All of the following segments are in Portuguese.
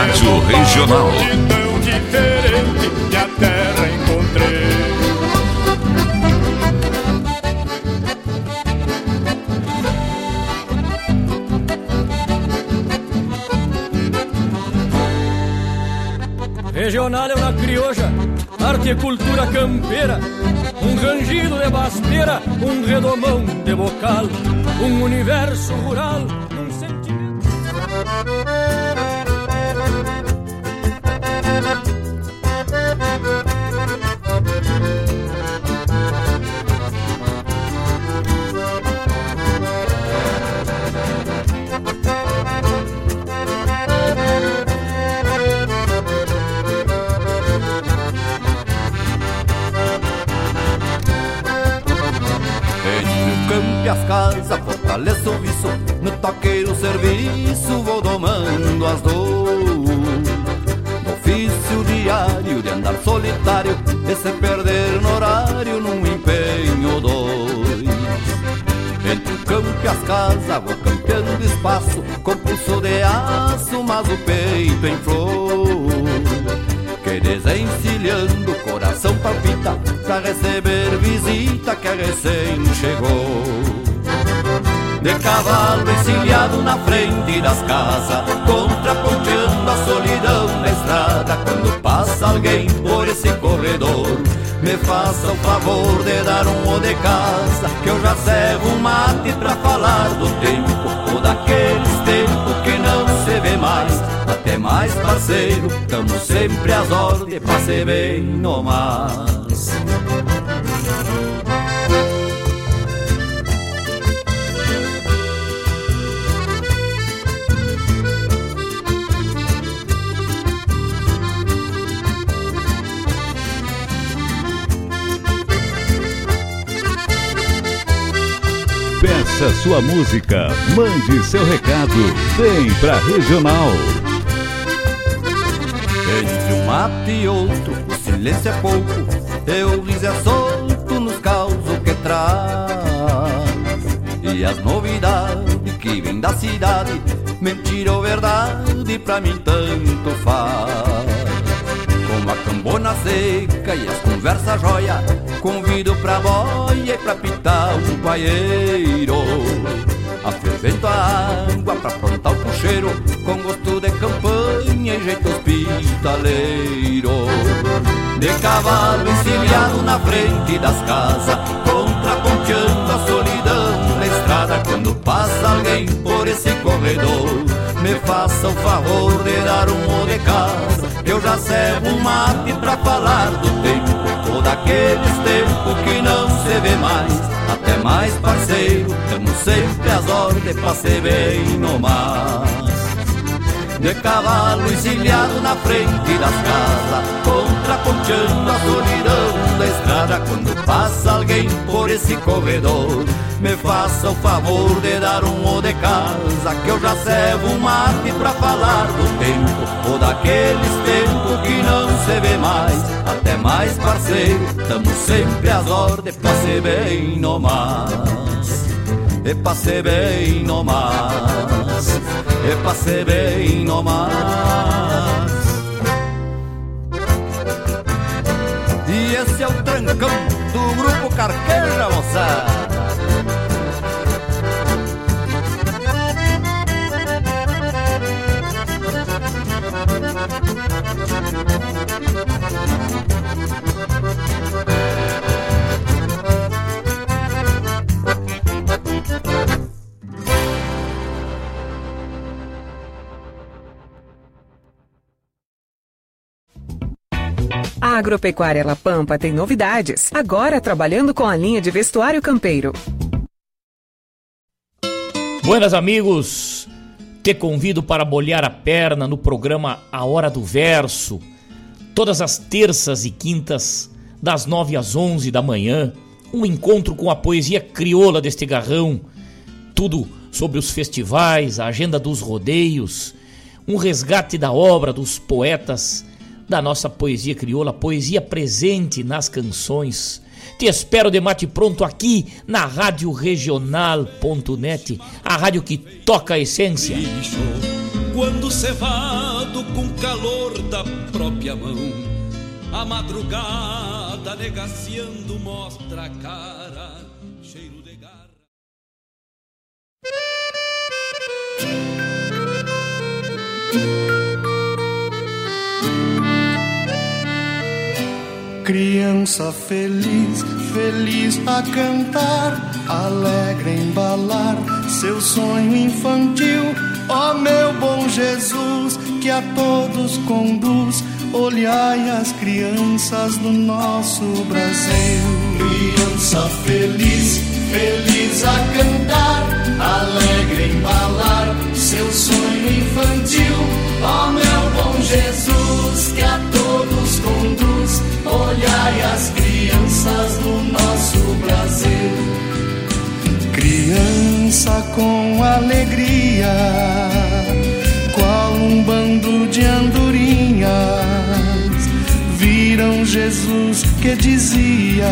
Rádio Regional. Tão diferente que a terra encontrei. Regional é uma crioja, arte e cultura campeira, um rangido de basteira, um redomão de bocal, um universo rural, No toqueiro serviço, vou domando as dores. No ofício diário de andar solitário E se perder no horário num empenho dois. Entre o campo e as casas, vou campeando espaço Com pulso de aço, mas o peito em flor. Que desencilhando coração palpita Pra receber visita que recém chegou De cavalo encilhado na frente das casas Contraponteando a solidão na estrada Quando passa alguém por esse corredor Me faça o favor de dar um o de casa Que eu já servo um mate pra falar do tempo Ou daqueles tempos que não se vê mais até mais parceiro, tamo sempre às ordens pra ser bem no mais. Peça sua música, mande seu recado, vem pra Regional. Entre um mate e outro, o silêncio é pouco, e o riso é solto nos causos que traz. E as novidades que vêm da cidade, mentira ou verdade, pra mim tanto faz. Com a cambona seca e as conversas joia. Convido pra boia e pra pitar um paieiro. A fervento a água pra plantar o puxeiro Com gosto de campanha e jeito hospitaleiro. De cavalo encilhado na frente das casas Contraponteando a solidão na estrada Quando passa alguém por esse corredor faça o favor de dar um de casa eu já servo um mate pra falar do tempo Ou daqueles tempos que não se vê mais. Até mais parceiro, tamo sempre às ordens pra ser bem no mar de cavalo encilhado na frente das casas, contraponteando a solidão da estrada. Quando passa alguém por esse corredor, me faça o favor de dar um o de casa, que eu já servo um mate pra falar do tempo, ou daqueles tempos que não se vê mais. Até mais parceiro, tamo sempre às ordens pra ser bem no mais. E passei bem no mais E passei bem no mais E esse é o trancão do grupo Carqueja, moçada Agropecuária La Pampa tem novidades. Agora trabalhando com a linha de vestuário campeiro. Buenas amigos, te convido para molhar a perna no programa A Hora do Verso, todas as terças e quintas, das 9 às 11 da manhã, um encontro com a poesia crioula deste garrão, tudo sobre os festivais, a agenda dos rodeios, um resgate da obra dos poetas da nossa poesia crioula, poesia presente nas canções. Te espero de mate pronto aqui na Rádio Regional.net, a rádio que toca a essência. quando cevado com calor da própria mão, a madrugada negaciando mostra a cara, cheiro de garra. Criança feliz, feliz a cantar, alegre embalar seu sonho infantil. Ó oh, meu bom Jesus, que a todos conduz, olhai as crianças do nosso Brasil. Criança feliz, feliz a cantar, alegre embalar seu sonho infantil. Ó oh, meu bom Jesus, que a todos conduz, olhai as crianças do nosso Brasil. Criança com alegria, qual um bando de andorinhas, viram Jesus que dizia: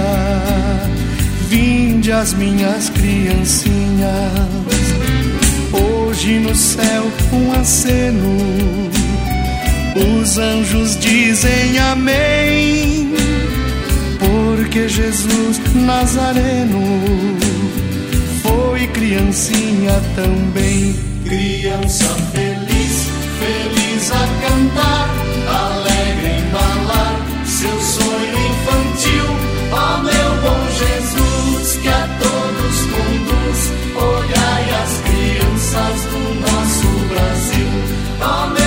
Vinde as minhas criancinhas. Hoje no céu um aceno, os anjos dizem amém, porque Jesus Nazareno foi criancinha também. Criança feliz, feliz a cantar, alegre embalar seu sonho infantil. Ó oh, meu bom Jesus, que a todos conduz, olhai as crianças do nosso Brasil. Ó oh,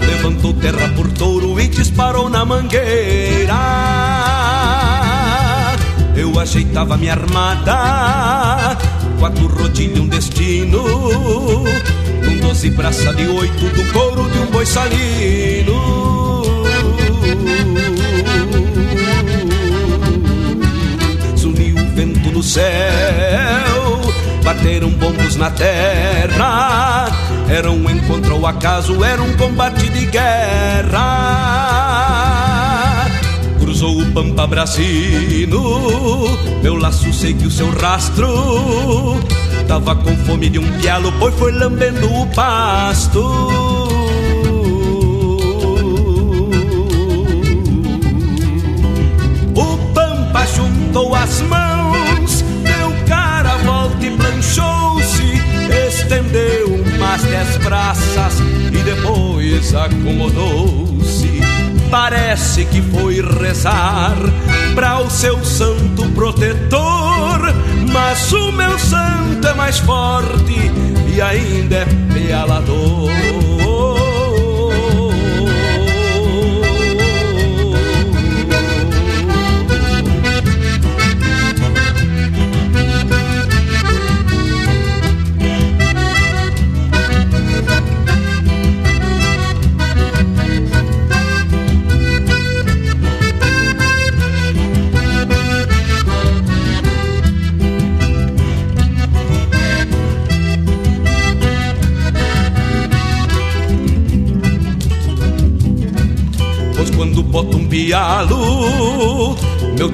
levantou terra por touro e disparou na mangueira. Eu ajeitava minha armada, quatro rodilhos um destino, com doze braças de oito do couro de um boi salino. Suniu o vento no céu bateram bombos na terra. Era um encontro ao acaso, era um combate de guerra. Cruzou o Pampa Brasino, meu laço seguiu seu rastro. Tava com fome de um pialo, pois foi lambendo o pasto. O Pampa juntou as mãos e planchou-se, estendeu umas dez braças e depois acomodou-se. Parece que foi rezar para o seu santo protetor, mas o meu santo é mais forte e ainda é pealador.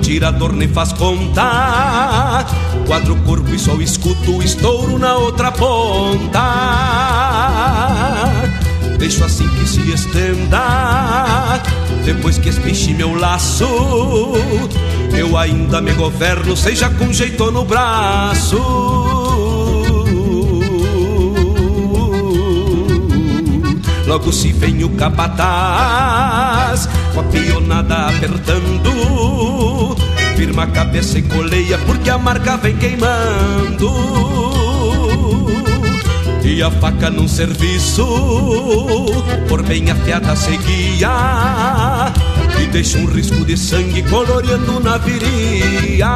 Tirador nem faz conta. Quadro corpo e só escuto o estouro na outra ponta. Deixo assim que se estenda. Depois que espiche meu laço Eu ainda me governo, seja com jeito no braço. Logo se vem o capataz Com a pionada apertando firma a cabeça e coleia, porque a marca vem queimando. E a faca num serviço, por bem afiada seguia, e deixa um risco de sangue coloreando na viria.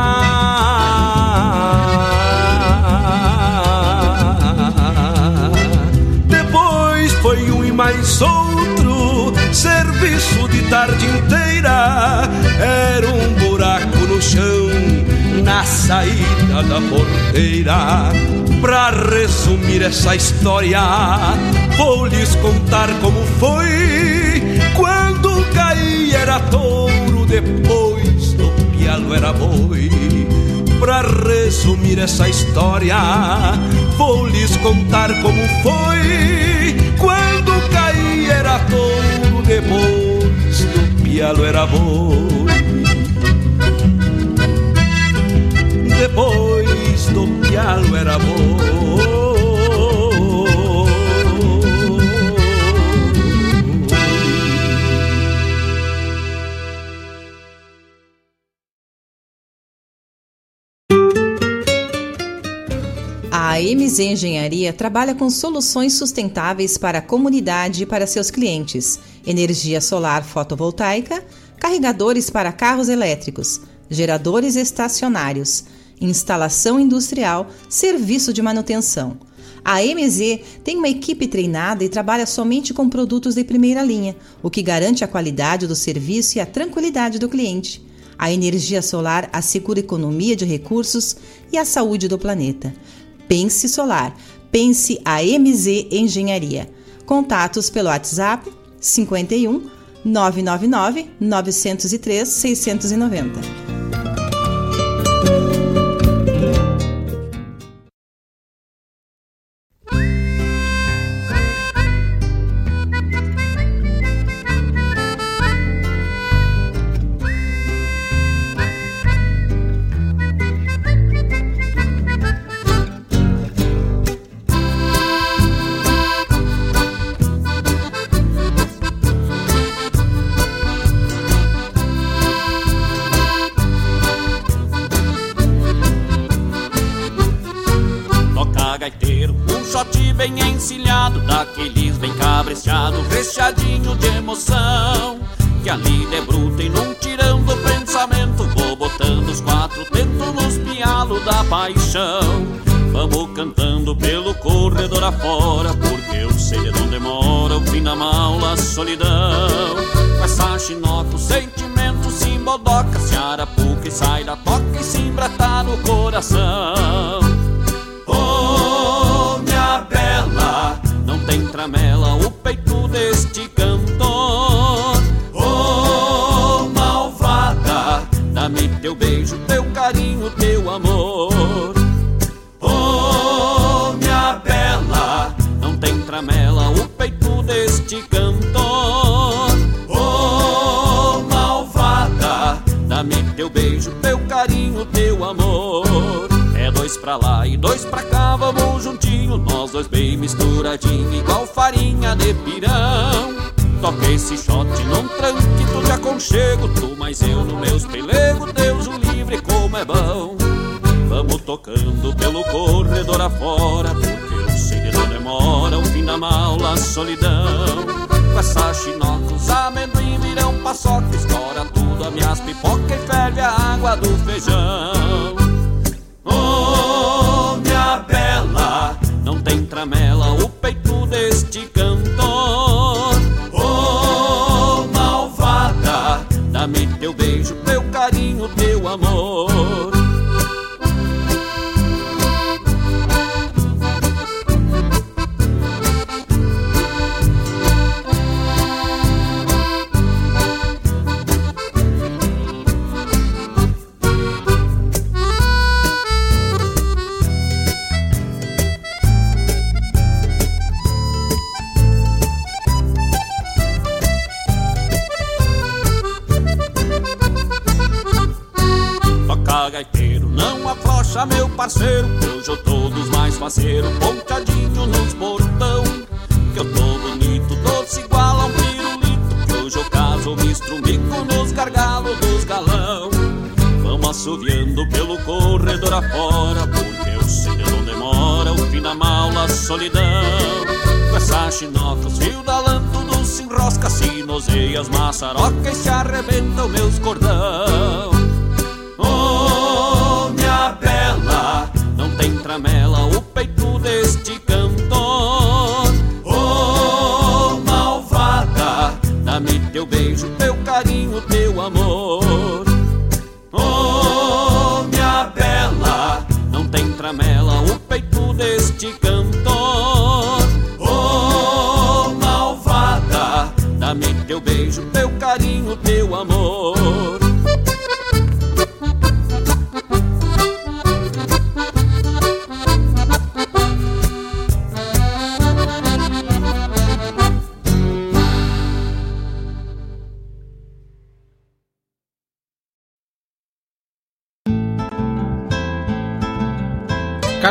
foi um e mais outro serviço de tarde inteira. Era um buraco no chão na saída da porteira. Pra resumir essa história, vou lhes contar como foi. Quando caí era touro, depois do pialo era boi. Pra resumir essa história, vou lhes contar como foi quando caí era touro, depois do pialo era boi. Depois do pialo era boi. MZ Engenharia trabalha com soluções sustentáveis para a comunidade e para seus clientes: energia solar fotovoltaica, carregadores para carros elétricos, geradores estacionários, instalação industrial, serviço de manutenção. A MZ tem uma equipe treinada e trabalha somente com produtos de primeira linha, o que garante a qualidade do serviço e a tranquilidade do cliente. A energia solar assegura economia de recursos e a saúde do planeta. Pense Solar. Pense a MZ Engenharia. Contatos pelo WhatsApp 51 999 903 690. meu parceiro, hoje eu todos mais faceiro, ponteadinho nos portão. Que eu tô bonito, doce igual a um pirulito, que hoje eu caso, mistro mico nos gargalos dos galão. Vamos assoviando pelo corredor afora, porque o de não demora, o fim da mala, a solidão. Com essa chinoca, os fios da lã, tudo se enrosca, se noseia as maçarocas e se arrebentam meus cordão. Tramela o peito deste cantor. Oh, malvada, dá-me teu beijo, teu carinho, teu amor.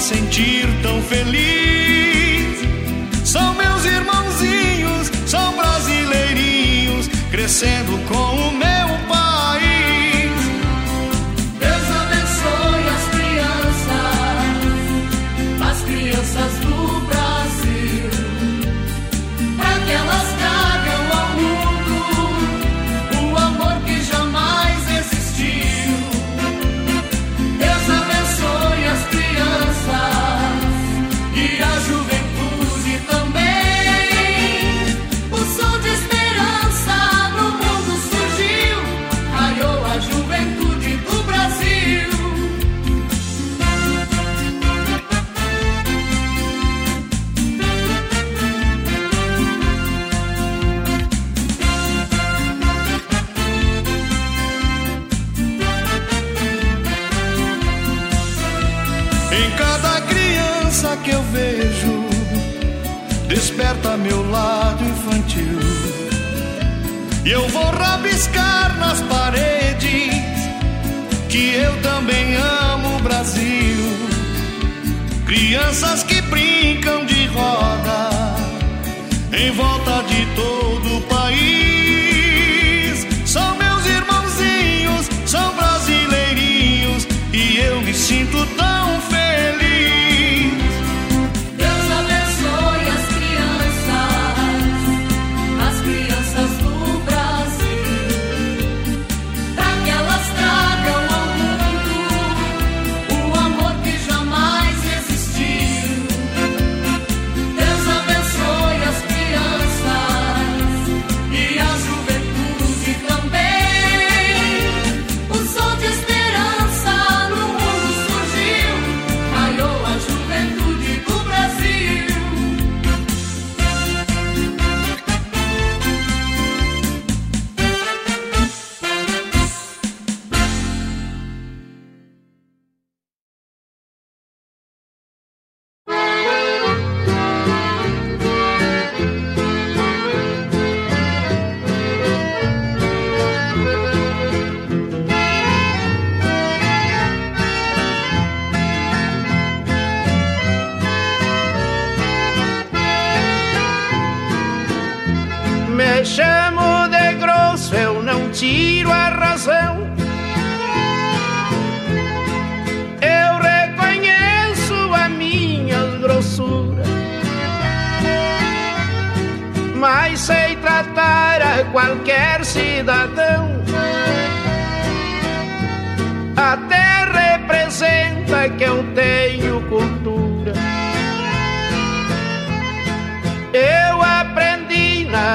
sentir tão feliz. São meus irmãozinhos, são brasileirinhos, crescendo com o meu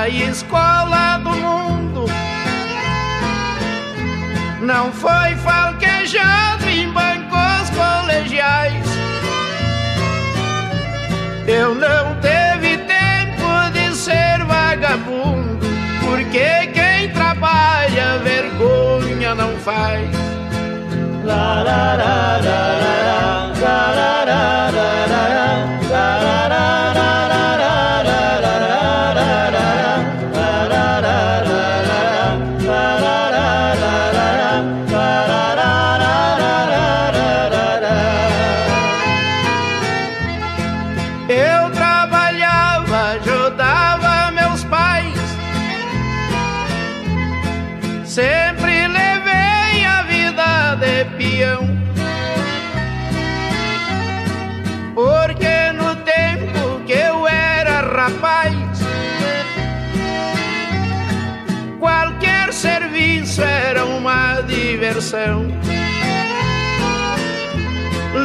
na escola do mundo. Não foi falquejado em bancos colegiais. Eu não teve tempo de ser vagabundo, porque quem trabalha vergonha não faz. La, la, la, la, la, la, la, la, la, la, la,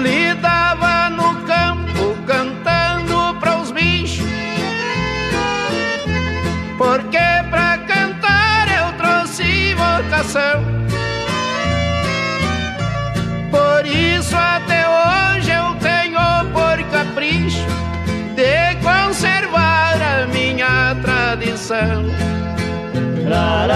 Lidava no campo cantando para os bichos. Porque pra cantar eu trouxe vocação. Por isso até hoje eu tenho por capricho de conservar a minha tradição. La,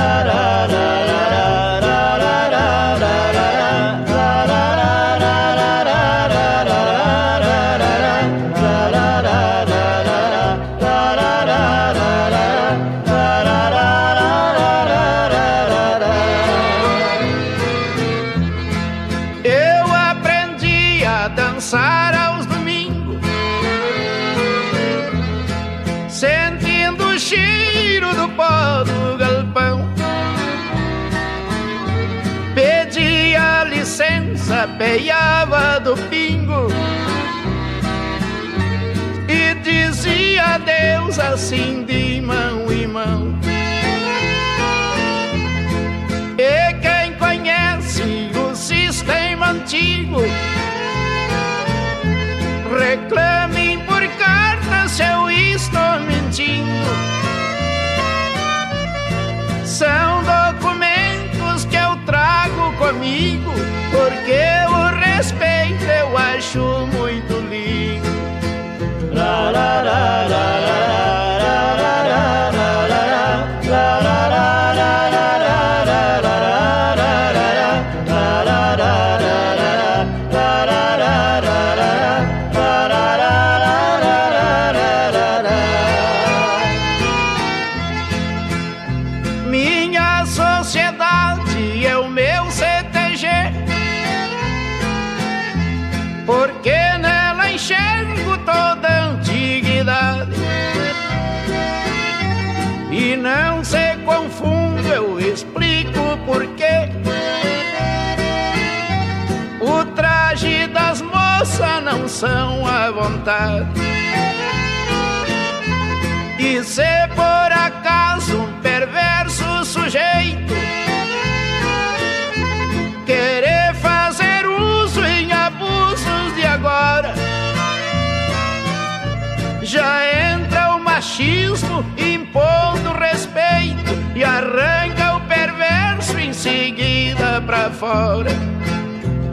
assim de mão em mão. E quem conhece o sistema antigo reclamem por carta se eu estou mentindo. São documentos que eu trago comigo, porque o são à vontade. E se por acaso um perverso sujeito querer fazer uso em abusos de agora, já entra o machismo impondo respeito e arranca o perverso em seguida pra fora.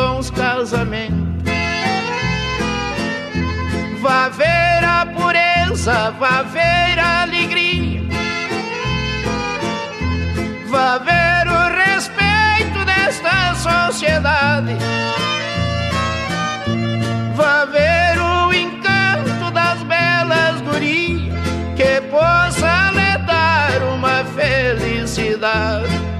bons casamentos. Vá ver a pureza, vá ver a alegria. Vá ver o respeito de sociedade. Vá ver o encanto das belas gurias que possa lhe dar uma felicidade.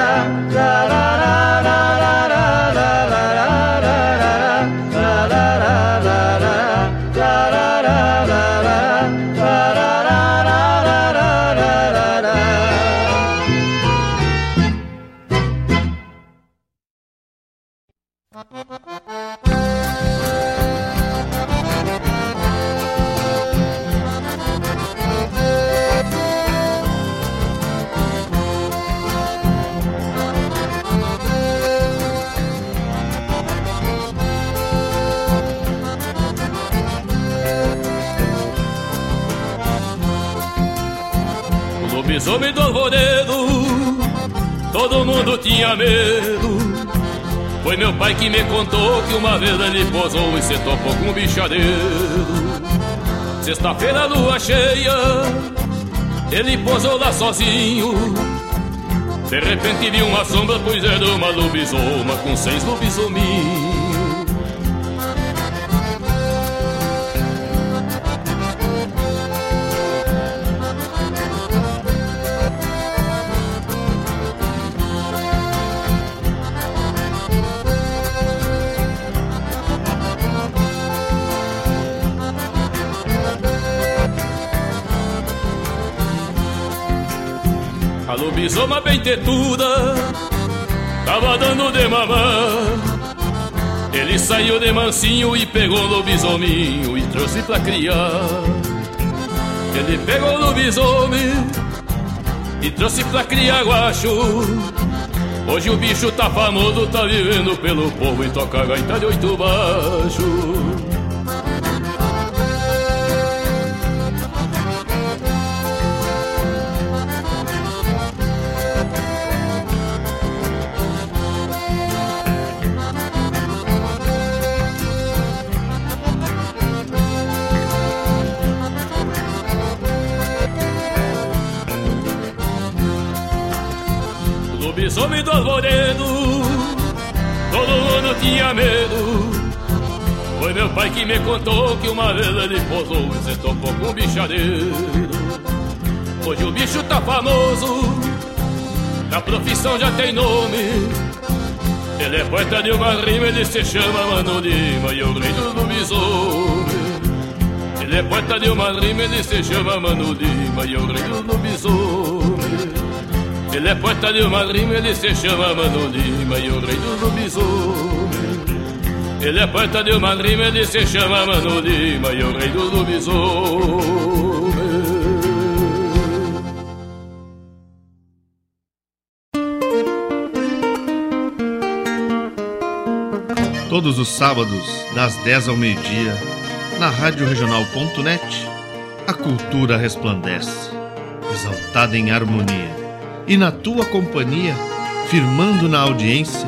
Lobisomem do alvoredo, todo mundo tinha medo. Foi meu pai que me contou que uma vez ele posou e se topou com um bichadeiro. Sexta-feira, lua cheia, ele posou lá sozinho. De repente viu uma sombra, pois era uma lobisoma com seis lobisominhos. A lobisoma bem tetuda Tava dando de mamar Ele saiu de mansinho e pegou o lobisominho E trouxe pra criar. Ele pegou o lobisomem E trouxe pra criar guacho. Hoje o bicho tá famoso, tá vivendo pelo povo E toca gaita de oito baixo medo. Foi meu pai que me contou que uma vez ele posou e se topou com um bichadeiro. Hoje o bicho tá famoso Na profissão já tem nome. Ele é poeta de uma rima, ele se chama Mano Lima E o rei do lobisomem Ele é poeta de uma rima, ele se chama Mano Lima E o rei do lobisomem ele é poeta de uma rima, ele se chama Mano Lima e o rei do lobisomem. Ele é poeta de uma rima, ele se chama Mano Lima e o rei do lobisomem. Todos os sábados, das 10 ao meio-dia, na Rádio a cultura resplandece, exaltada em harmonia e na tua companhia, firmando na audiência,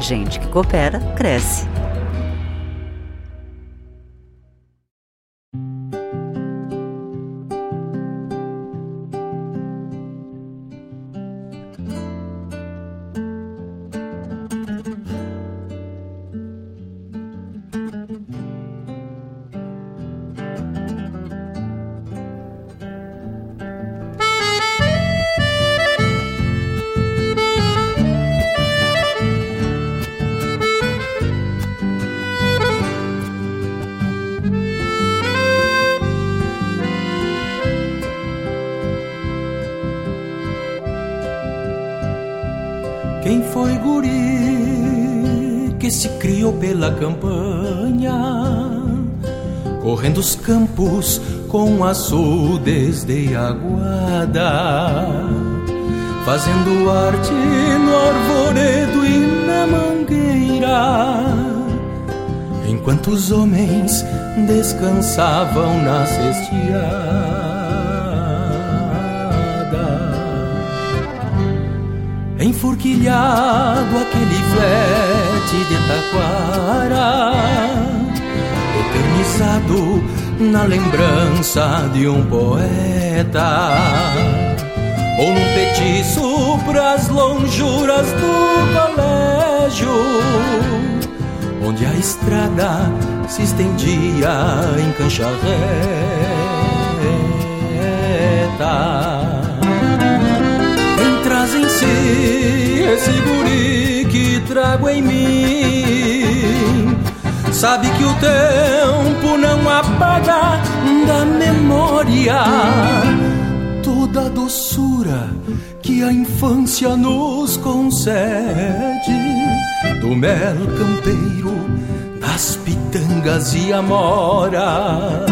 Gente que coopera, cresce. Campos com açudes de aguada, fazendo arte no arvoredo e na mangueira, enquanto os homens descansavam na cestiada. Enforquilhado aquele flete de taquara Eternizado na lembrança de um poeta Ou num petiço pras lonjuras do colégio Onde a estrada se estendia em cancha reta traz em si esse guri que trago em mim. Sabe que o tempo não apaga da memória toda a doçura que a infância nos concede. Do mel campeiro, das pitangas e amoras.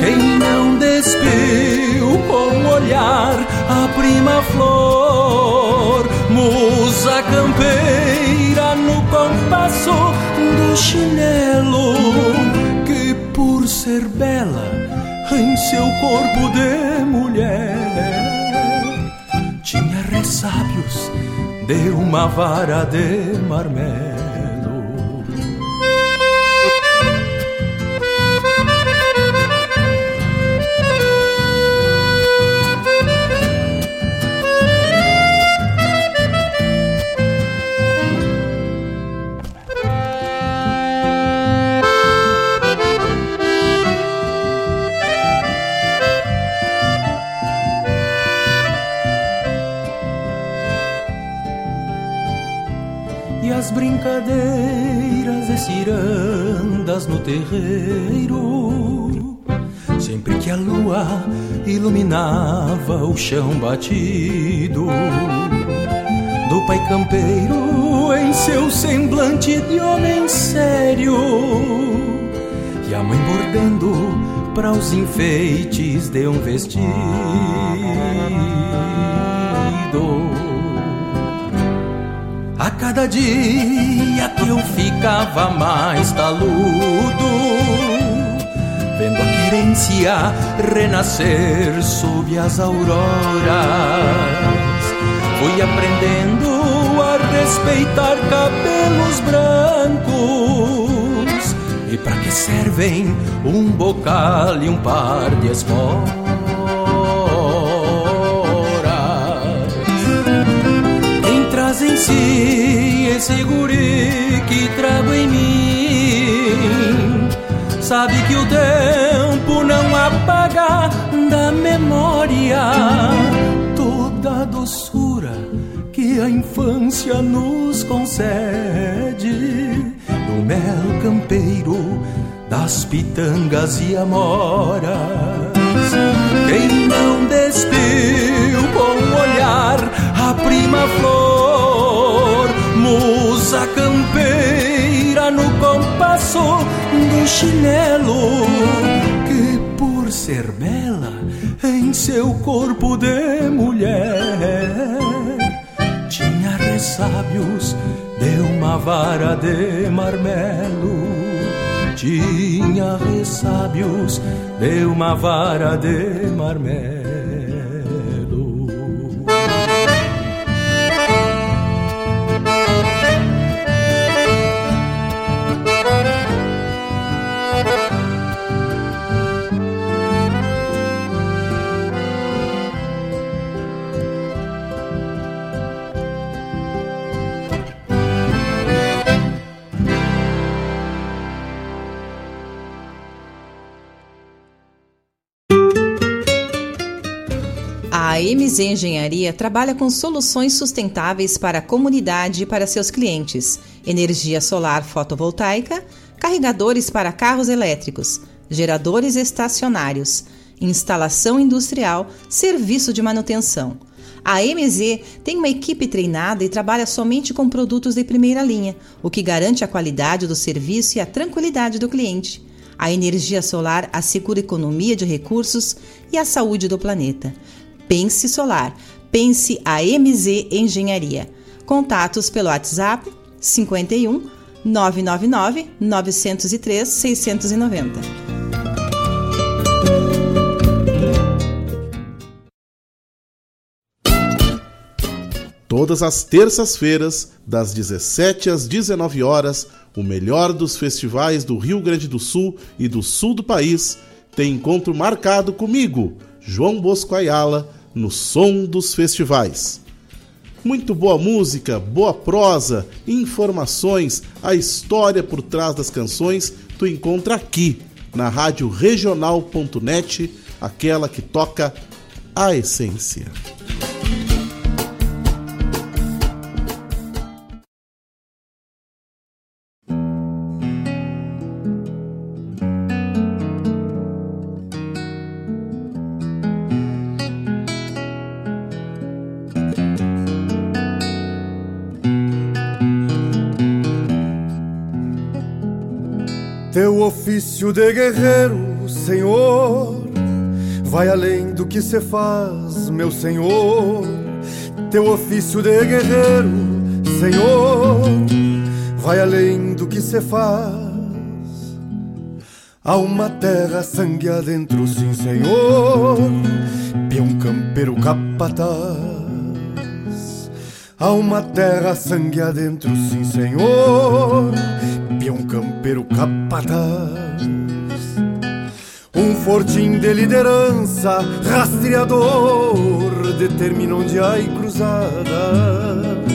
Quem não despiu com olhar a prima flor, musa campeira no compasso chinelo, que por ser bela em seu corpo de mulher tinha ressábios de uma vara de marmelo. Terreiro. Sempre que a lua iluminava o chão batido do pai campeiro em seu semblante de homem sério e a mãe bordando para os enfeites de um vestido. A cada dia eu ficava mais taludo, vendo a querência renascer sob as auroras, fui aprendendo a respeitar cabelos brancos. E para que servem um bocal e um par de esporas? traz em si esse guri que trago em mim. Sabe que o tempo não apaga da memória toda a doçura que a infância nos concede. Do mel campeiro, das pitangas e amoras. Quem não despiu com o olhar a prima flor, musa campeira no compasso do chinelo, que por ser bela em seu corpo de mulher tinha ressábios de uma vara de marmelo. Tinha ressábios de uma vara de marmelo. A MZ Engenharia trabalha com soluções sustentáveis para a comunidade e para seus clientes: energia solar fotovoltaica, carregadores para carros elétricos, geradores estacionários, instalação industrial, serviço de manutenção. A MZ tem uma equipe treinada e trabalha somente com produtos de primeira linha, o que garante a qualidade do serviço e a tranquilidade do cliente. A energia solar assegura economia de recursos e a saúde do planeta. Pense Solar. Pense a MZ Engenharia. Contatos pelo WhatsApp 51 999 903 690. Todas as terças-feiras, das 17 às 19 horas, o melhor dos festivais do Rio Grande do Sul e do sul do país tem encontro marcado comigo, João Bosco Ayala, no Som dos Festivais. Muito boa música, boa prosa, informações, a história por trás das canções tu encontra aqui na rádio regional.net, aquela que toca a essência. Ofício de guerreiro, Senhor, vai além do que se faz, meu Senhor. Teu ofício de guerreiro, Senhor, vai além do que se faz. Há uma terra sangue adentro, sim, Senhor, peão campeiro capataz. Há uma terra sangue adentro, sim, Senhor, peão campeiro capataz. Um fortim de liderança, rastreador, determina onde há cruzada.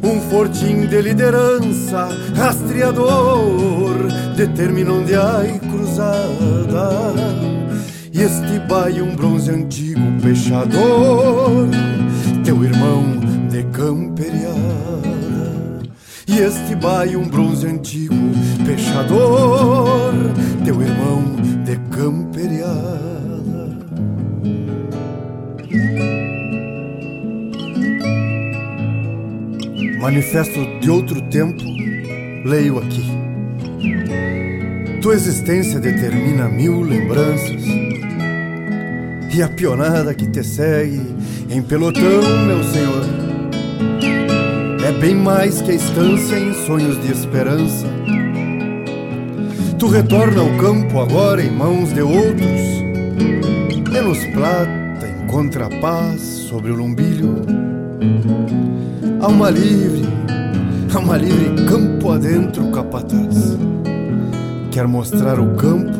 Um fortim de liderança, rastreador, determina onde há cruzada. E este baio um bronze antigo peixador, teu irmão de camperiada. E este baio um bronze antigo peixador, teu irmão de camperiada. Manifesto de outro tempo, leio aqui. Tua existência determina mil lembranças e a pionada que te segue em pelotão, meu senhor. É bem mais que a estância em sonhos de esperança. Tu retorna ao campo agora em mãos de outros, e nos plata encontra a paz sobre o lumbilho. Alma livre, alma livre, campo adentro, capataz. Quer mostrar o campo,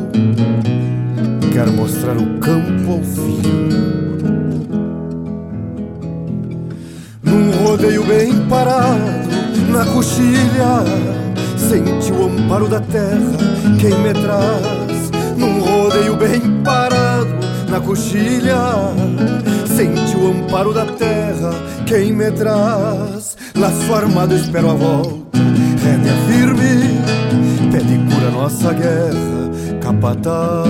quer mostrar o campo ao filho. Num rodeio bem parado, na coxilha, sente o amparo da terra, quem me traz. Num rodeio bem parado, na coxilha, sente o amparo da terra, quem me traz. Laço armado, espero a volta, rédea firme, pede cura nossa guerra, capataz.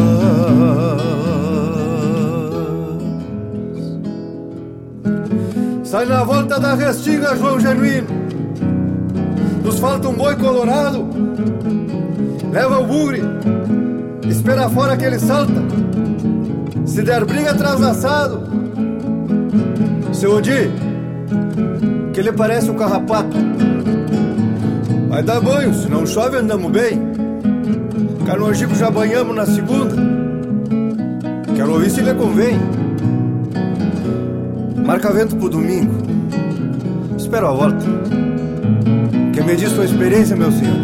Sai na volta da restinga, João Genuíno. Nos falta um boi colorado. Leva o bugre, espera fora que ele salta. Se der briga, traz assado. Seu Odi, que ele parece um carrapato. Vai dar banho, se não chove andamos bem. Carnojico já banhamos na segunda. Quero ouvir se lhe convém. Marca vento pro domingo. Espero a volta. Que me diz tua experiência, meu senhor?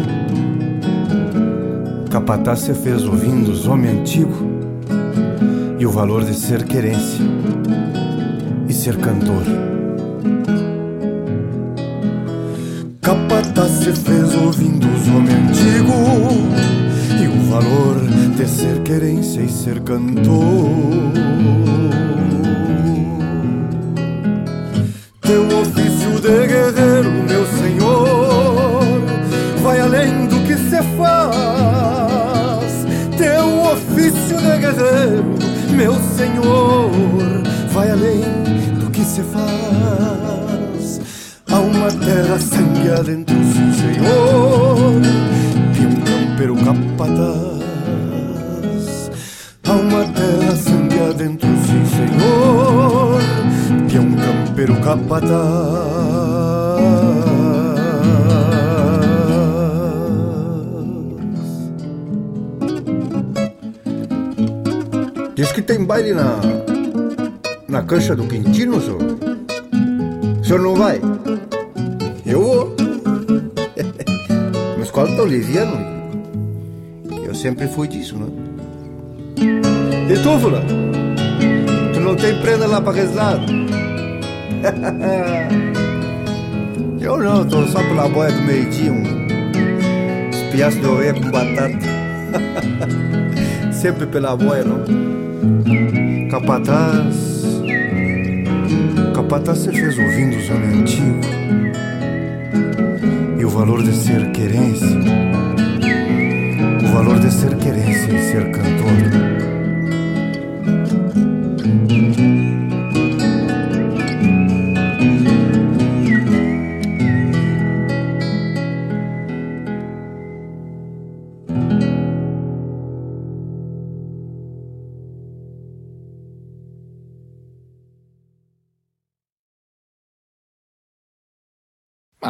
Capataz se fez ouvindo os homens antigos e o valor de ser querência e ser cantor. Capataz se fez ouvindo os homens antigos e o valor de ser querência e ser cantor. Teu meu senhor, vai além do que se faz. Há uma terra sangue adentro, sim senhor, e um campeiro capataz. Há uma terra sangue adentro, sim senhor, e um campeiro capataz. Que tem baile na, na cancha do Quintino, senhor. O senhor não vai? Eu vou. Mas qual tão liviano? Eu sempre fui disso, né? E tu, Fula? Tu não tem prenda lá pra reslar? Eu não, tô só pela boia do meio-dia, um espiaço de oveia com batata. Sempre pela boia, não? Capataz. Capataz você fez ouvindo os homens antigos. E o valor de ser querência. O valor de ser querência e ser cantor.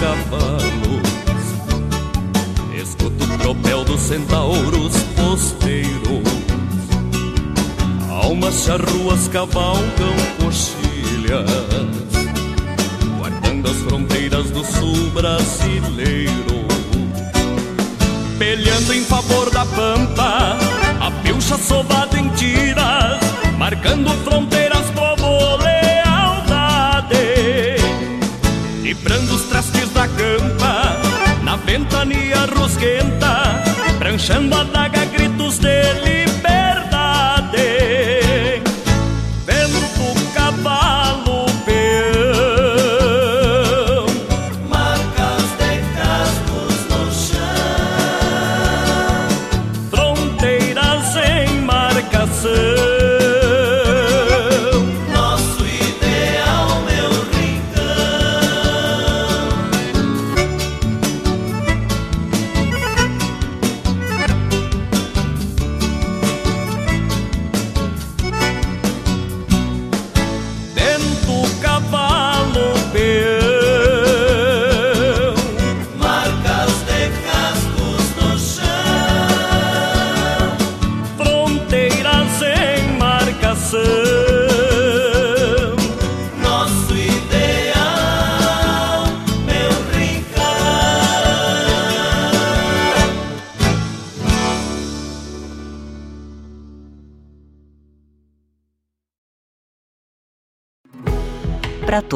cavalos Escuto o tropel dos centauros posteiros. Almas charruas cavalgam coxilhas Guardando as fronteiras do sul brasileiro. Peleando em favor da pampa A pilcha sovada em tiras Marcando fronteiras, povo lealdade Librando os Na ventania rusguenta Branchando a daga,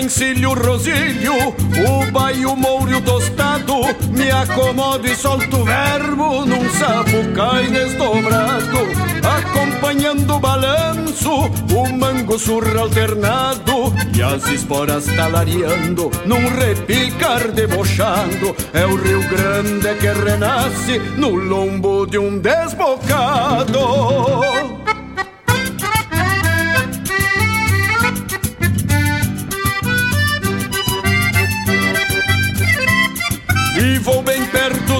encilho o rosilho, o baio mouro e o tostado Me acomodo e solto o verbo num sapucai desdobrado Acompanhando o balanço, o mango surra alternado E as esporas talareando, num repicar debochando. É o Rio Grande que renasce no lombo de um desbocado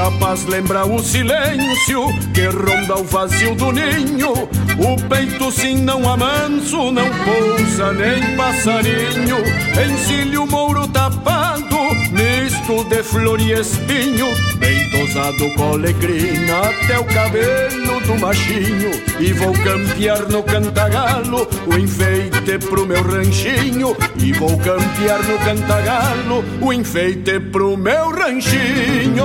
A paz lembra o silêncio que ronda o vazio do ninho. O peito sim não amanso, não pousa nem passarinho. Encilho mouro tapado, de flor e espinho. Bem tosado com até o cabelo do machinho. E vou campear no cantagalo o enfeite pro meu ranchinho. E vou campear no cantagalo o enfeite pro meu ranchinho.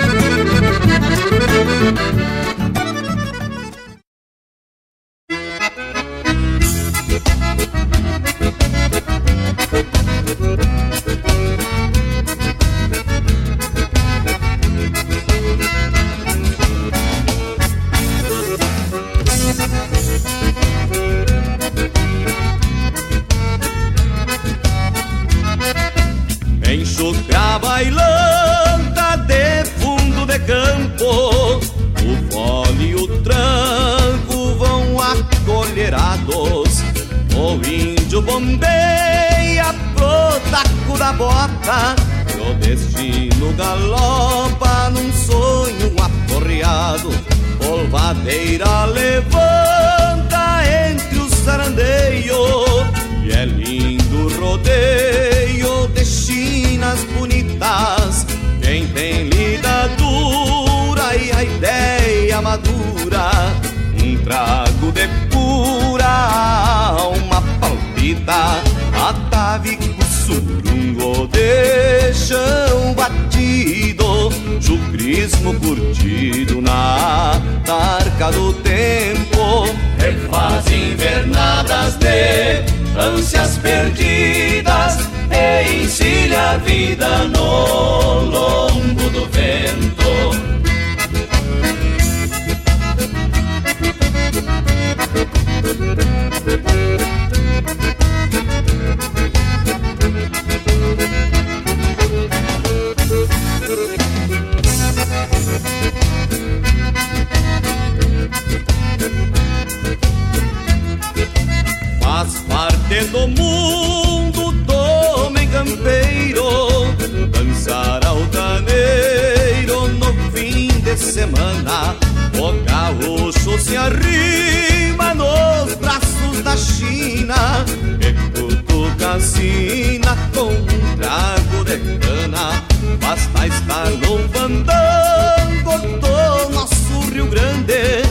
Música tempo. Refaz invernadas de ânsias perdidas e encilha a vida no gaúcho se arrima nos braços da China E cutuca sina com um trago de cana. Basta estar no fandango do nosso Rio Grande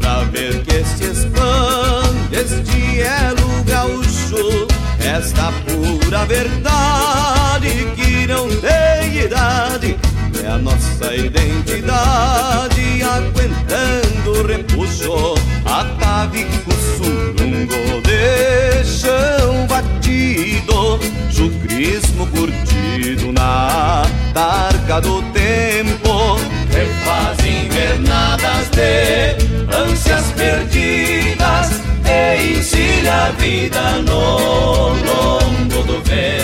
Pra ver que se expande este elo gaúcho. Esta pura verdade que não tem idade É a nossa identidade aguentando o repuxo Atavico surungo de chão batido. Chucrismo curtido na tarca do tempo. Refaz invernadas de ânsias perdidas. E encilha a vida no lombo do vento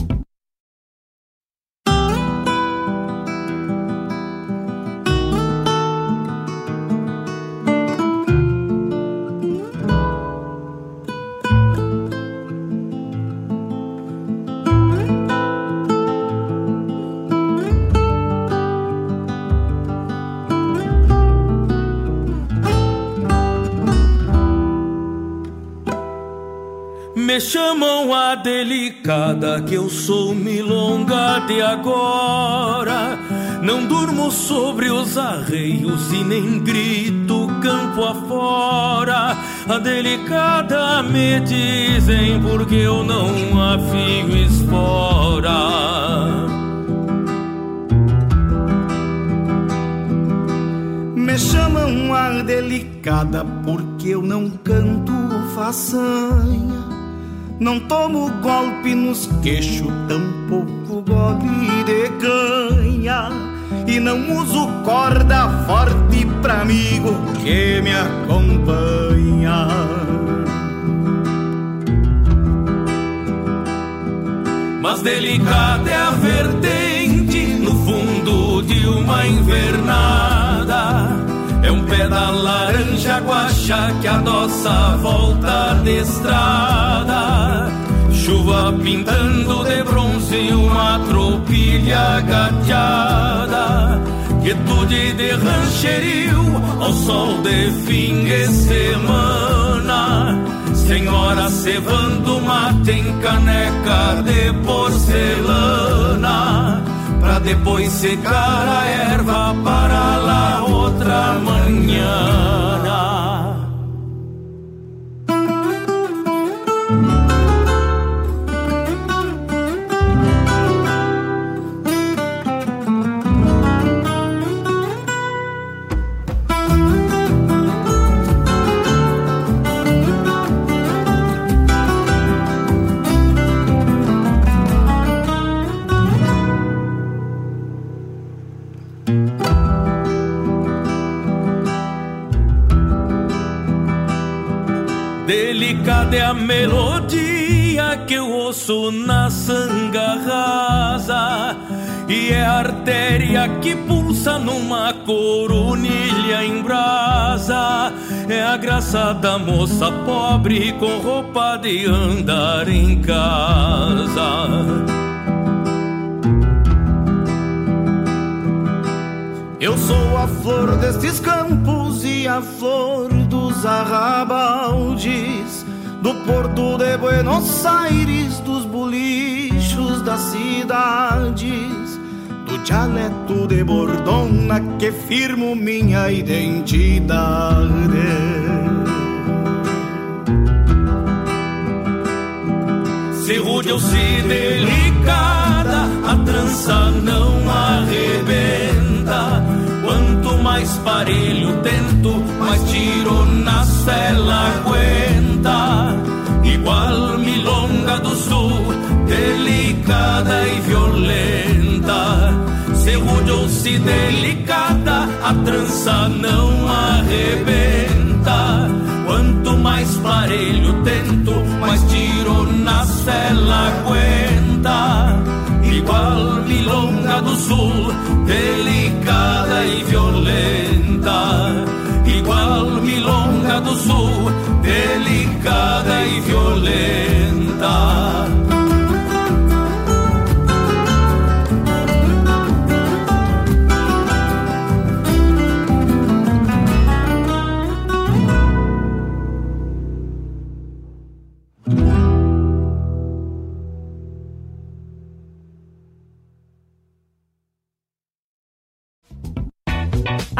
Chamam a delicada que eu sou milonga de agora. Não durmo sobre os arreios e nem grito campo afora. A delicada me dizem porque eu não afio espora. Me chamam a delicada porque eu não canto façanha. Não tomo golpe nos queixos, tampouco gole de canha. E não uso corda forte pra amigo que me acompanha. Mas delicada é a vertente no fundo de uma invernada. É um pé da laranja guaxa que adoça a volta de estrada. Chuva pintando de bronze uma tropilha gateada. Quietude de rancherio ao sol de fim de semana. Senhora cevando mate em caneca de porcelana pra depois secar a erva para lá outra manhã. A melodia que eu ouço na sanga rasa E é a artéria que pulsa numa coronilha em brasa. É a graça da moça pobre com roupa de andar em casa. Eu sou a flor destes campos e a flor dos arrabaldes, do porto de Buenos Aires, dos bolichos das cidades, do dialeto de Bordona que firmo minha identidade. Se rude ou se delicada, a trança não arrebenta. Mais parelho tento, mais tiro na cela aguenta. Igual milonga do sul, delicada e violenta. Se rude ou se delicada, a trança não arrebenta. Quanto mais parelho tento, mais tiro na cela aguenta. Igual milonga do sul, delicada e violenta. Igual milonga do sul, delicada e violenta.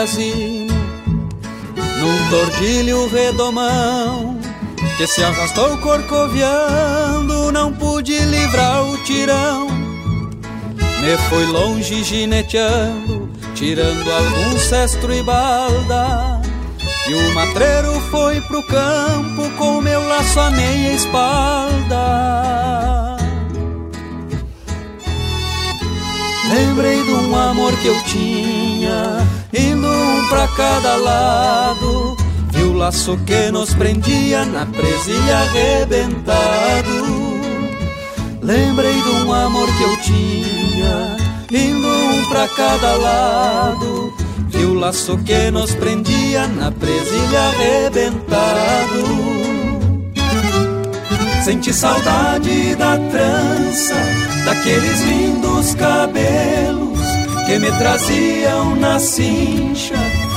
Brasino num tordilho redomão que se arrastou corcoviando, não pude livrar o tirão. Me fui longe gineteando, tirando algum cestro e balda. E o matreiro foi pro campo com meu laço à meia espalda. Lembrei de um amor que eu tinha, indo um pra cada lado. Vi o laço que nos prendia na presilha arrebentado. Lembrei de um amor que eu tinha, indo um pra cada lado. Vi o laço que nos prendia na presilha arrebentado. Senti saudade da trança, daqueles lindos cabelos que me traziam na cincha,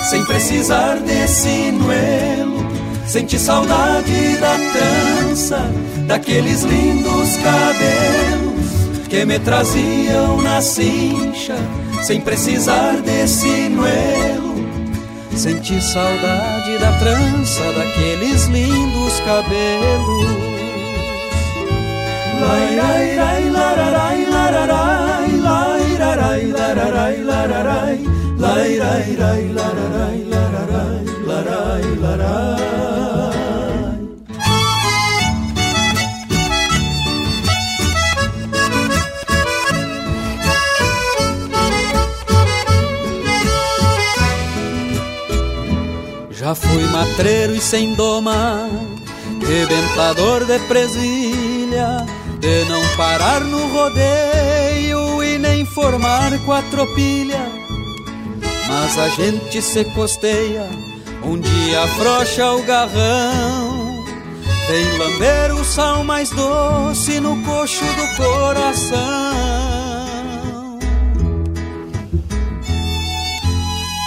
sem precisar de sinuelo. Senti saudade da trança, daqueles lindos cabelos que me traziam na cincha, sem precisar de sinuelo. Senti saudade da trança, daqueles lindos cabelos. Lai, lai, lai, lararai, lai, rarai, lararai, lararai, lai, rai, rai, lararai, lararai, larai, larai. Já fui matreiro e sem doma, rebentador de presilha, de não parar no rodeio formar quatropilha. Mas a gente se costeia, um dia afrouxa o garrão. Vem lamber o sal mais doce no coxo do coração.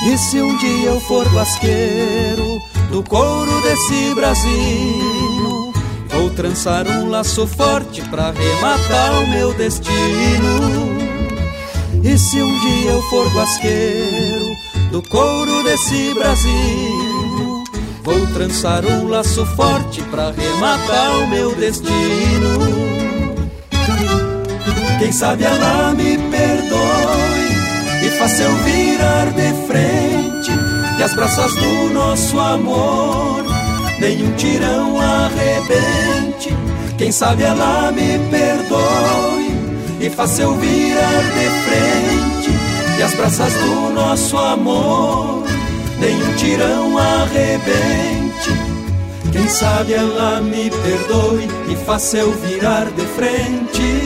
E se um dia eu for basqueiro do couro desse Brasil, vou trançar um laço forte pra rematar o meu destino. E se um dia eu for basqueiro do couro desse Brasil, vou trançar um laço forte pra rematar o meu destino. Quem sabe ela me perdoe e faça eu virar de frente e as braças do nosso amor nenhum tirão arrebente. Quem sabe ela me perdoe e faça eu virar de frente e as braças do nosso amor nenhum tirão arrebente. Quem sabe ela me perdoe e faça eu virar de frente.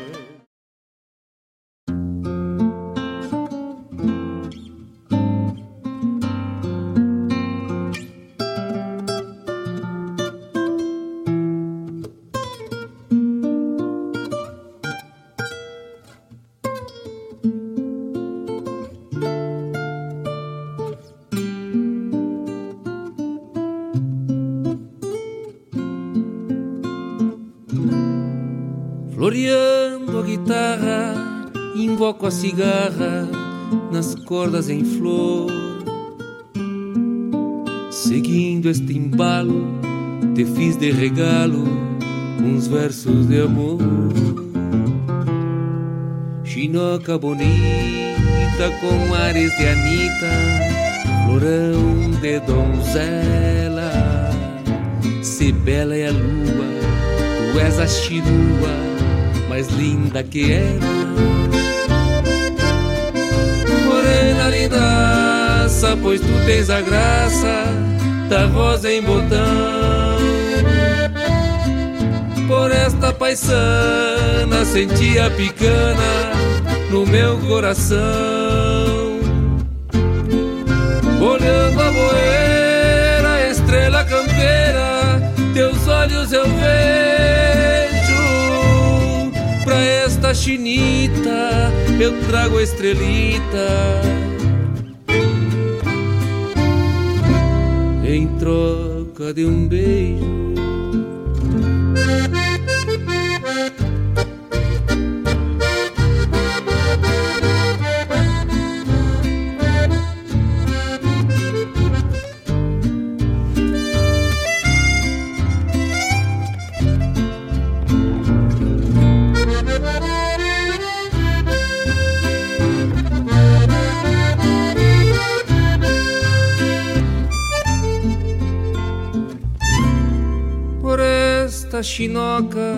Invoco a cigarra nas cordas em flor. Seguindo este embalo, te fiz de regalo uns versos de amor. Chinoca bonita com ares de Anita, florão de donzela. Se bela é a lua, tu és a chirua mais linda que ela. Pois tu tens a graça da rosa em botão. Por esta paisana senti a picana no meu coração. Olhando a boeira, estrela campeira, teus olhos eu vejo pra esta chinita eu trago a estrelita troca de um beijo. Esta chinoca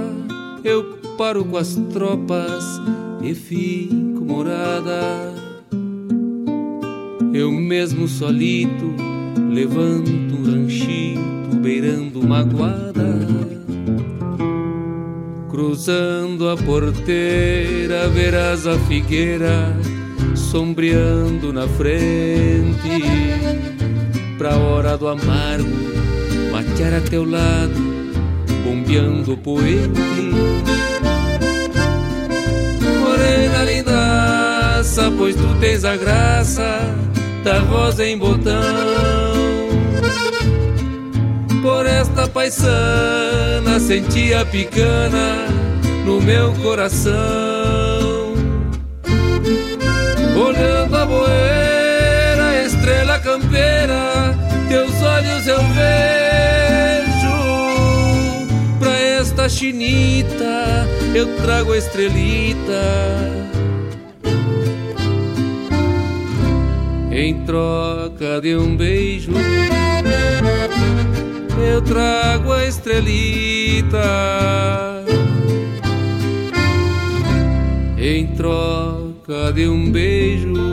eu paro com as tropas e fico morada. Eu mesmo solito levanto um ranchito beirando uma guada. Cruzando a porteira, verás a figueira sombreando na frente. Pra hora do amargo, matear a teu lado, bombeando poente. Morena lindaça, pois tu tens a graça da rosa em botão. Por esta paisana senti a picana no meu coração. Olhando a boeira, estrela campeira, teus olhos eu vejo. Chinita eu trago a estrelita em troca de um beijo. Eu trago a estrelita em troca de um beijo.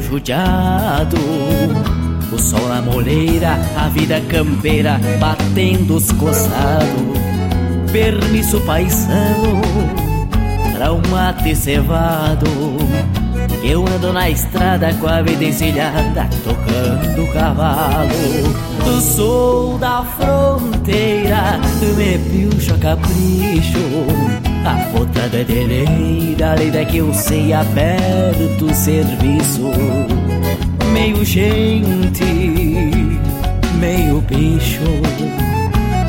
Judiado. O sol na moleira, a vida campeira batendo os coçados. Permisso paisano, pra um mate cevado. Eu ando na estrada com a vida encilhada, tocando cavalo. Do sul da fronteira, me pilcho a capricho. A botada é deleira, lida que eu sei aberto serviço. Meio gente, meio bicho.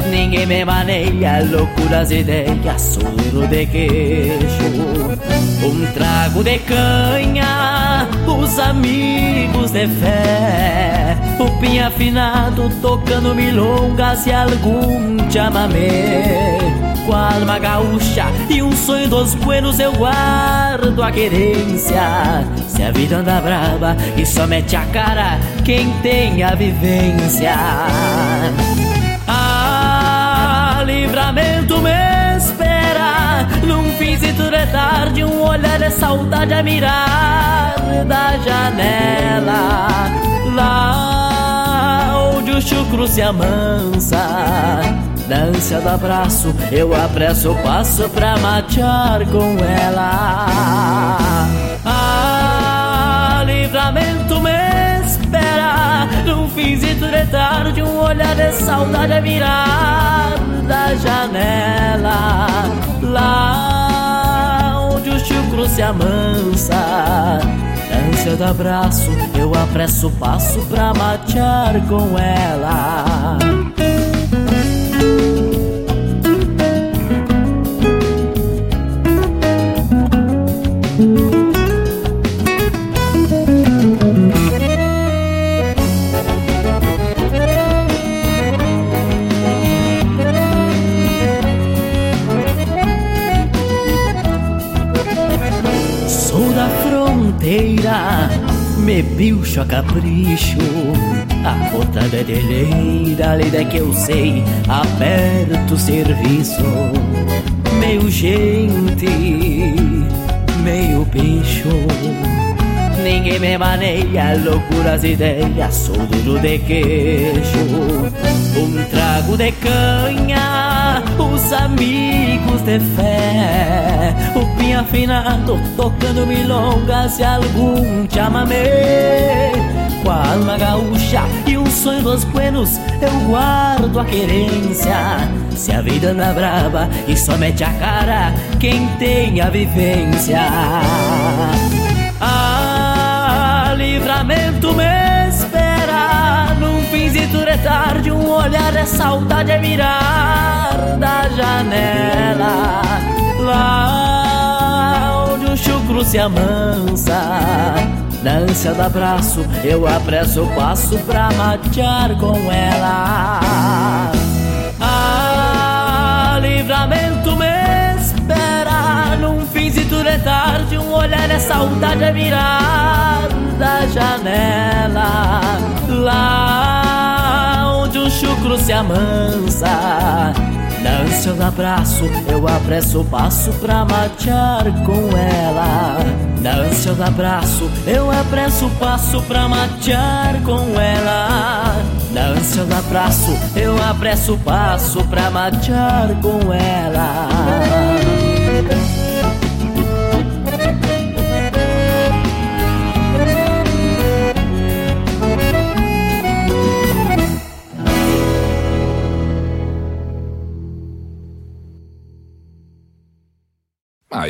Ninguém me maneia, loucuras ideias, soro de queixo. Um trago de canha, os amigos de fé. O pinho afinado tocando milongas e algum chamamé com a alma gaúcha e um sonho dos buenos eu guardo a querência. Se a vida anda brava e só mete a cara quem tem a vivência. Ah, livramento me espera num finzito de tarde, um olhar de saudade a mirar da janela. Lá onde o chucro se amansa da ânsia do abraço, eu apresso o passo pra matear com ela. Ah, livramento me espera, num finzito de tarde, um olhar de saudade a virar da janela. Lá onde o chucro se amansa, ânsia do abraço, eu apresso o passo pra matear com ela. Me pilcho a capricho. A botada é deleira, lida que eu sei, aperto o serviço. Meio gente, meio bicho. Ninguém me maneia, loucuras ideias, sou duro de queijo. Um trago de canha, os amigos de fé. O pinho afinado, tocando milongas e algum chamamé. Com a alma gaúcha e um sonho dos buenos, eu guardo a querência. Se a vida anda brava e só mete a cara quem tem a vivência. Ah, livramento me espera De tarde Um olhar de saudade é mirar Da janela. Lá onde o chucro se amansa Na ânsia do abraço Eu apresso o passo pra matear com ela. Ah, livramento me espera Num finzito de tarde Um olhar é saudade é mirar Da janela. Lá onde o chucro se amansa. Na ânsia do abraço Eu apresso o passo pra matear com ela. Na ânsia do abraço Eu apresso o passo pra matear com ela. Na ânsia do abraço Eu apresso o passo pra matear com ela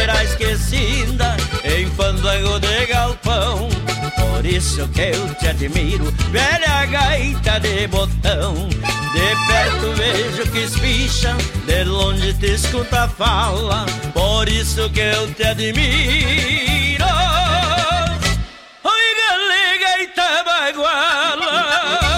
será esquecida em fandango de galpão. Por isso que eu te admiro, velha gaita de botão. De perto vejo que espicha, de longe te escuta fala. Por isso que eu te admiro. Oi, gaita baguala. Andam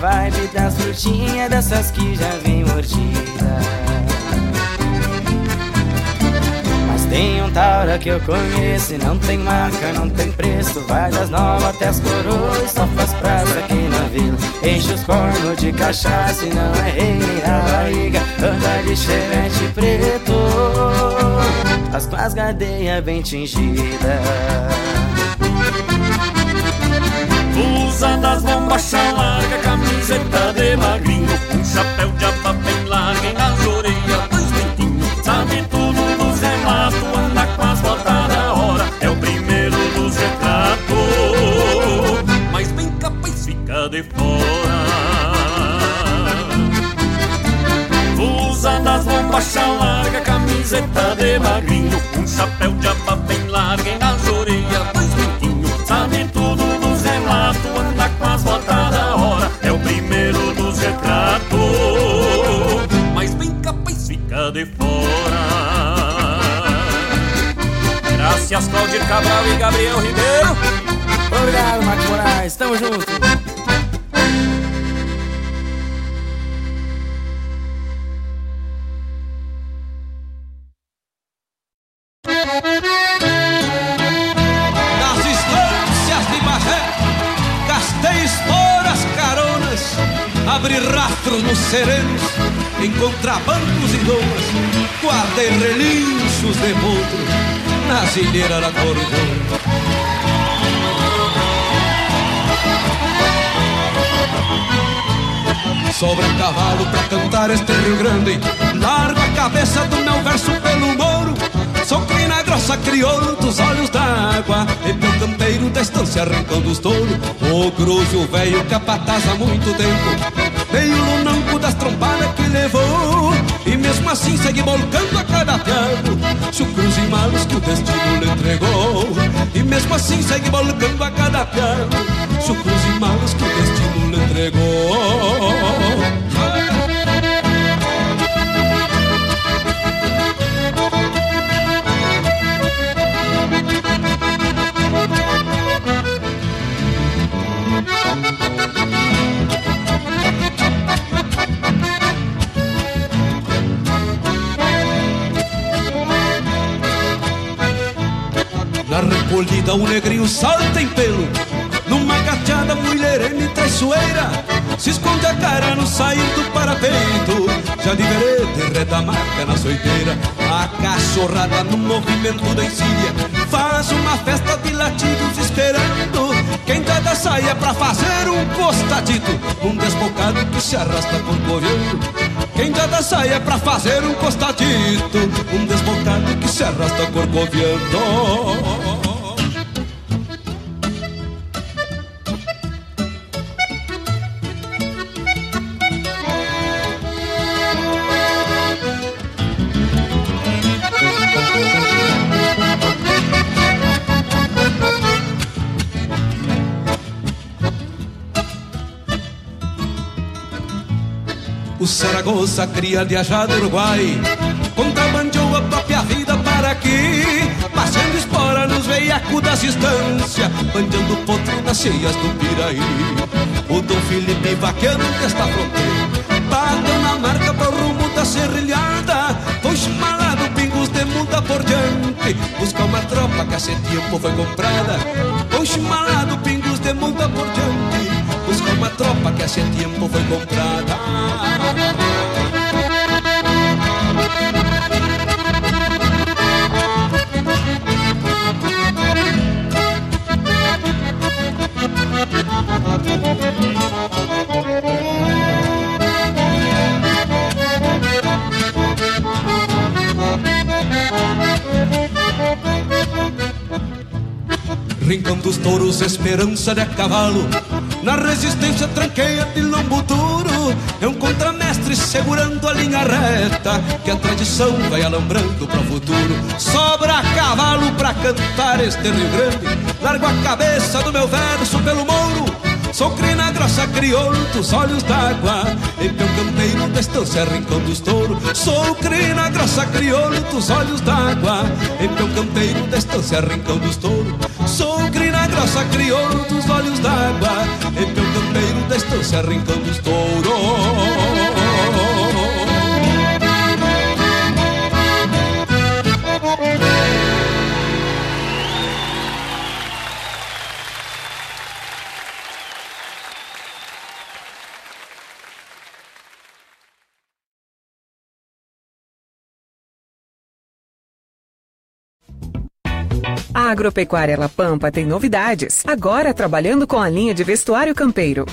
vibe das frutinhas, dessas que já vem mordida. Mas tem um taura que eu conheço e não tem marca, não tem preço. Vai das novas até as coroas, só faz praça aqui na vila. Enche os cornos de cachaça e não é rei nem a barriga. Anda de chevette preto As com as gadeias bem tingidas Usa das bombachas larga, camiseta de magrinho. Um chapéu de aba bem larga e nas orelhas dois brinquinhos Sabe tudo dos relatos, anda com as botas da hora. É o primeiro dos retratos. Mas bem capaz fica de fora. Usa das bombachas larga, camiseta de magrinho. Um chapéu de aba bem larga Graças Claudio Cabral e Gabriel Ribeiro. Obrigado, Marcos Moraes, tamo junto. Serenos, em contrabancos e lomas, guardei relinchos de potro nas ilheiras da Cordona. Sobre o cavalo pra cantar este Rio Grande Largo a cabeça do meu verso pelo moro. Sou crina grossa, crioulo dos olhos d'água E meu campeiro da estância arrancando os touros O cruz o velho capataz há muito tempo Veio no nanco das trompadas que levou E mesmo assim segue volcando a cada piado Se o cruz e malos que o destino lhe entregou. E mesmo assim segue volcando a cada piado Se o cruz e malos que o destino lhe entregou Na recolhida o negrinho salta em pelo. Numa gateada mulherene traiçoeira. Se esconde a cara no sair do parapeito. Já de vereda reda marca na soiteira. A cachorrada no movimento da encilha Faz uma festa de latidos esperando. Quem tá da saia pra fazer um costadito Um desbocado que se arrasta corcoviando Quem tá da saia pra fazer um costadito Um desbocado que se arrasta corcoviando O Saragossa cria de ajá do Uruguai. Contrabandeou a própria vida para aqui. Passando espora nos veiacos das distâncias Bandeando potro nas cheias do Piraí. O Dom Felipe vaqueando desta fronteira. Bateu na marca pro rumo da serrilhada. Foi chimalado pingos de muda por diante. Buscar uma tropa que há tempo foi comprada. Foi chimalado pingos de muda por diante Buscar uma tropa que há tempo foi comprada. Rincão dos touros, esperança de cavalo Na resistência tranqueia de lombo duro É um contramestre segurando a linha reta Que a tradição vai alambrando para o futuro. Sobra cavalo pra cantar este Rio Grande. Largo a cabeça do meu verso pelo mouro Sou crina grossa, crioulo dos olhos d'água. E meu campeiro da estância, rincão dos touros Sou crina grossa, crioulo dos olhos d'água. E meu campeiro da estância, rincão dos touros Sou crina grossa, crioulo dos olhos d'água En meu canteiro deste se arrincan os touros. A Agropecuária La Pampa tem novidades. Agora trabalhando com a linha de vestuário campeiro.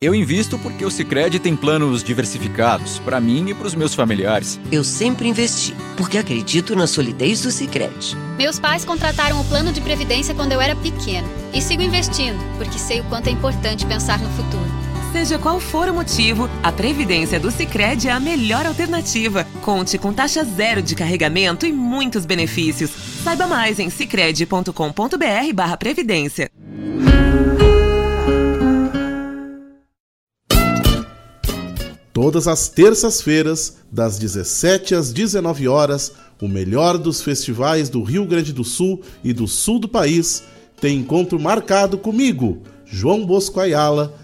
Eu invisto porque o Sicredi tem planos diversificados para mim e para os meus familiares. Eu sempre investi, porque acredito na solidez do Sicredi. Meus pais contrataram o plano de previdência quando eu era pequeno e sigo investindo, porque sei o quanto é importante pensar no futuro. Seja qual for o motivo, a previdência do Sicredi é a melhor alternativa. Conte com taxa zero de carregamento e muitos benefícios. Saiba mais em sicredi.com.br/previdência. Todas as terças-feiras, das 17 às 19 horas, o melhor dos festivais do Rio Grande do Sul e do sul do país tem encontro marcado comigo, João Bosco Ayala,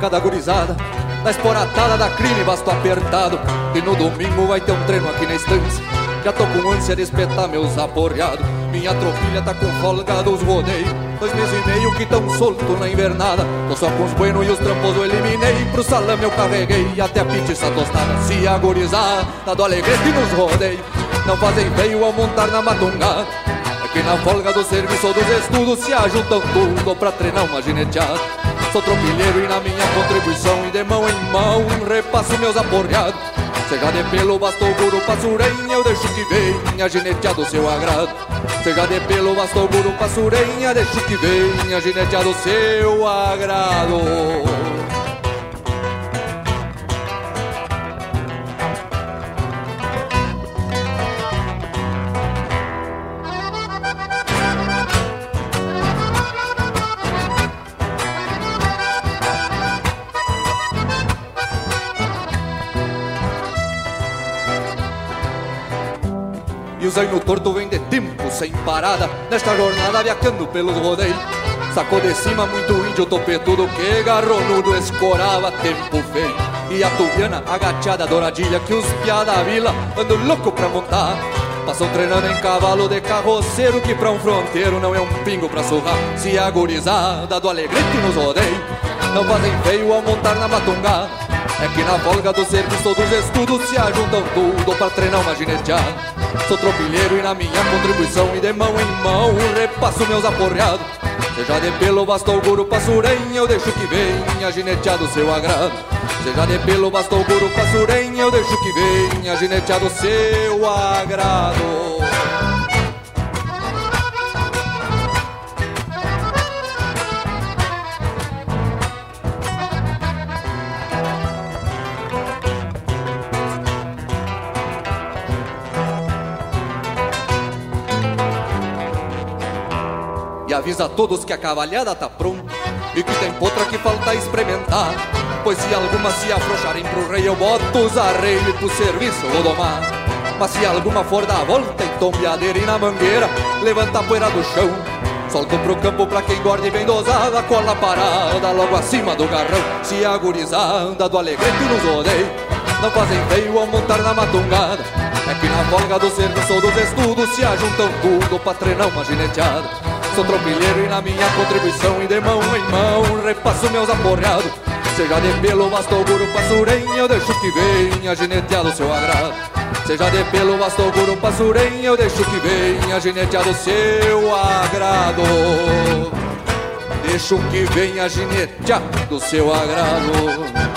Recado agorizada. Na esporatada da crime, basto apertado. E no domingo vai ter um treino aqui na estância. Já tô com ânsia de espetar meus aporreados. Minha tropilha tá com folga dos rodeios. Dois meses e meio que tão solto na invernada. Tô só com os buenos e os trampos eu eliminei. Pro salame eu carreguei até a pizza tostada. Se agorizar, tá do alegrete nos rodeios. Não fazem feio ao montar na matungada. É que na folga do serviço ou dos estudos se ajuntam tudo pra treinar uma gineteada. Sou tropilheiro e na minha contribuição e de mão em mão repasso meus aporreados. Seja de pelo, bastou guru, passurenha, eu deixo que venha gineteado seu agrado. Seja de pelo, bastou guru, passurenha, deixo que venha gineteado seu agrado. Zaino torto vem de tempo sem parada. Nesta jornada viajando pelos rodeios Sacou de cima muito índio topetudo Que garronudo escorava tempo feio. E a tubiana agachada douradilha Que os piá da vila andam louco pra montar. Passam treinando em cavalo de carroceiro Que pra um fronteiro não é um pingo pra surrar. Se agorizada do alegrete nos rodeios Não fazem feio ao montar na matungada é que na folga do serviço dos estudos se ajuntam tudo pra treinar uma gineteada. Sou tropilheiro e na minha contribuição e de mão em mão repasso meus aporreados. Seja de pelo, bastou guru, passurenha, eu deixo que venha gineteado seu agrado. Seja de pelo, bastou guru, passurenha, eu deixo que venha gineteado seu agrado. Avisa a todos que a cavalhada tá pronta E que tem potra que falta experimentar Pois se alguma se afrouxarem pro rei Eu boto os arreios e pro serviço vou domar. Mas se alguma for dar a volta Em tombeadeira e na mangueira Levanta a poeira do chão. Solto pro campo pra quem guarda e vem dosada Cola parada logo acima do garrão. Se agorizada do alegrete nos rodeio Não fazem feio ao montar na matungada. É que na folga do serviço ou dos estudos Se ajuntam tudo pra treinar uma gineteada Sou tropilheiro e na minha contribuição E de mão em mão repasso meus aporreados. Seja de pelo, bastou guru, passurenha Eu deixo que venha gineteado seu agrado. Seja de pelo, bastou guru, passurenha Eu deixo que venha gineteado seu agrado. Deixo que venha gineteado seu agrado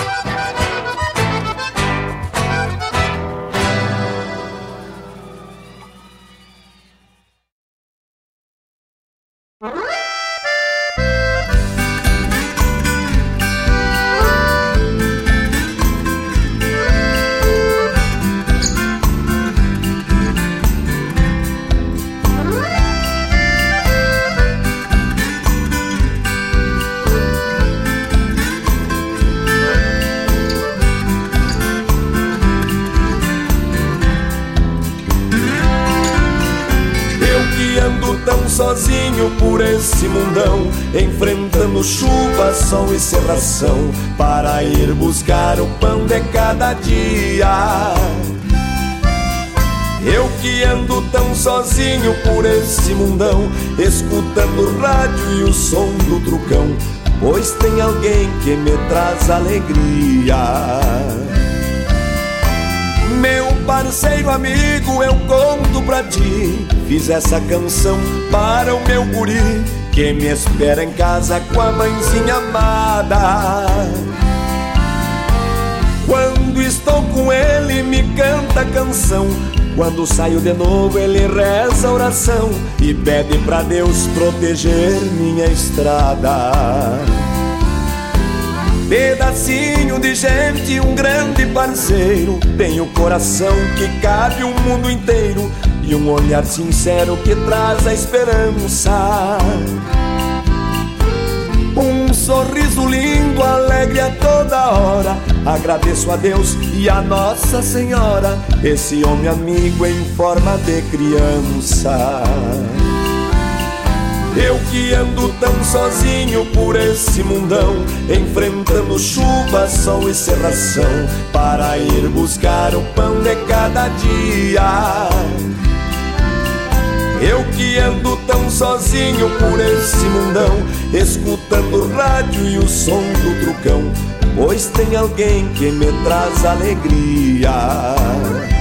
para ir buscar o pão de cada dia. Eu que ando tão sozinho por esse mundão, escutando o rádio e o som do trucão, pois tem alguém que me traz alegria. Meu parceiro amigo, eu conto pra ti. Fiz essa canção para o meu guri que me espera em casa com a mãezinha amada. Quando estou com ele, me canta a canção. Quando saio de novo, ele reza a oração e pede pra Deus proteger minha estrada. Pedacinho de gente, um grande parceiro. Tem o coração que cabe o mundo inteiro e um olhar sincero que traz a esperança. Um sorriso lindo, alegre a toda hora. Agradeço a Deus e a Nossa Senhora, esse homem amigo em forma de criança. Eu que ando tão sozinho por esse mundão, enfrentando chuva, sol e serração, para ir buscar o pão de cada dia. Eu que ando tão sozinho por esse mundão, escutando o rádio e o som do trucão, pois tem alguém que me traz alegria.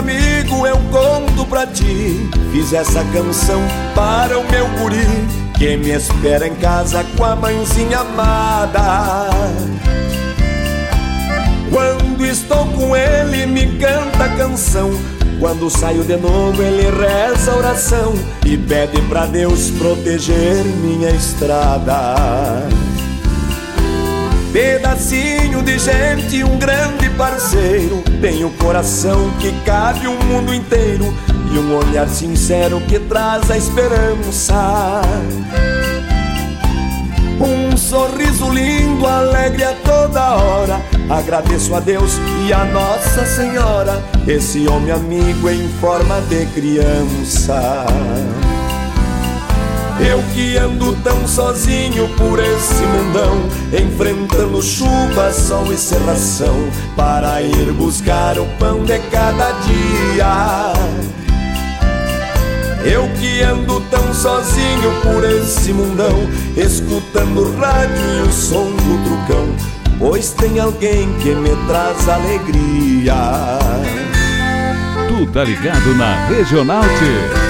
Amigo, eu conto pra ti. Fiz essa canção para o meu guri, que me espera em casa com a mãezinha amada. Quando estou com ele, me canta a canção. Quando saio de novo, ele reza a oração e pede pra Deus proteger minha estrada. Pedacinho de gente, um grande parceiro. Tem o coração que cabe o mundo inteiro e um olhar sincero que traz a esperança. Um sorriso lindo, alegre a toda hora. Agradeço a Deus e a Nossa Senhora, esse homem amigo em forma de criança. Eu que ando tão sozinho por esse mundão, enfrentando chuva, sol e serração, para ir buscar o pão de cada dia. Eu que ando tão sozinho por esse mundão, escutando o rádio e o som do trucão, pois tem alguém que me traz alegria. Tu tá ligado na Regional T.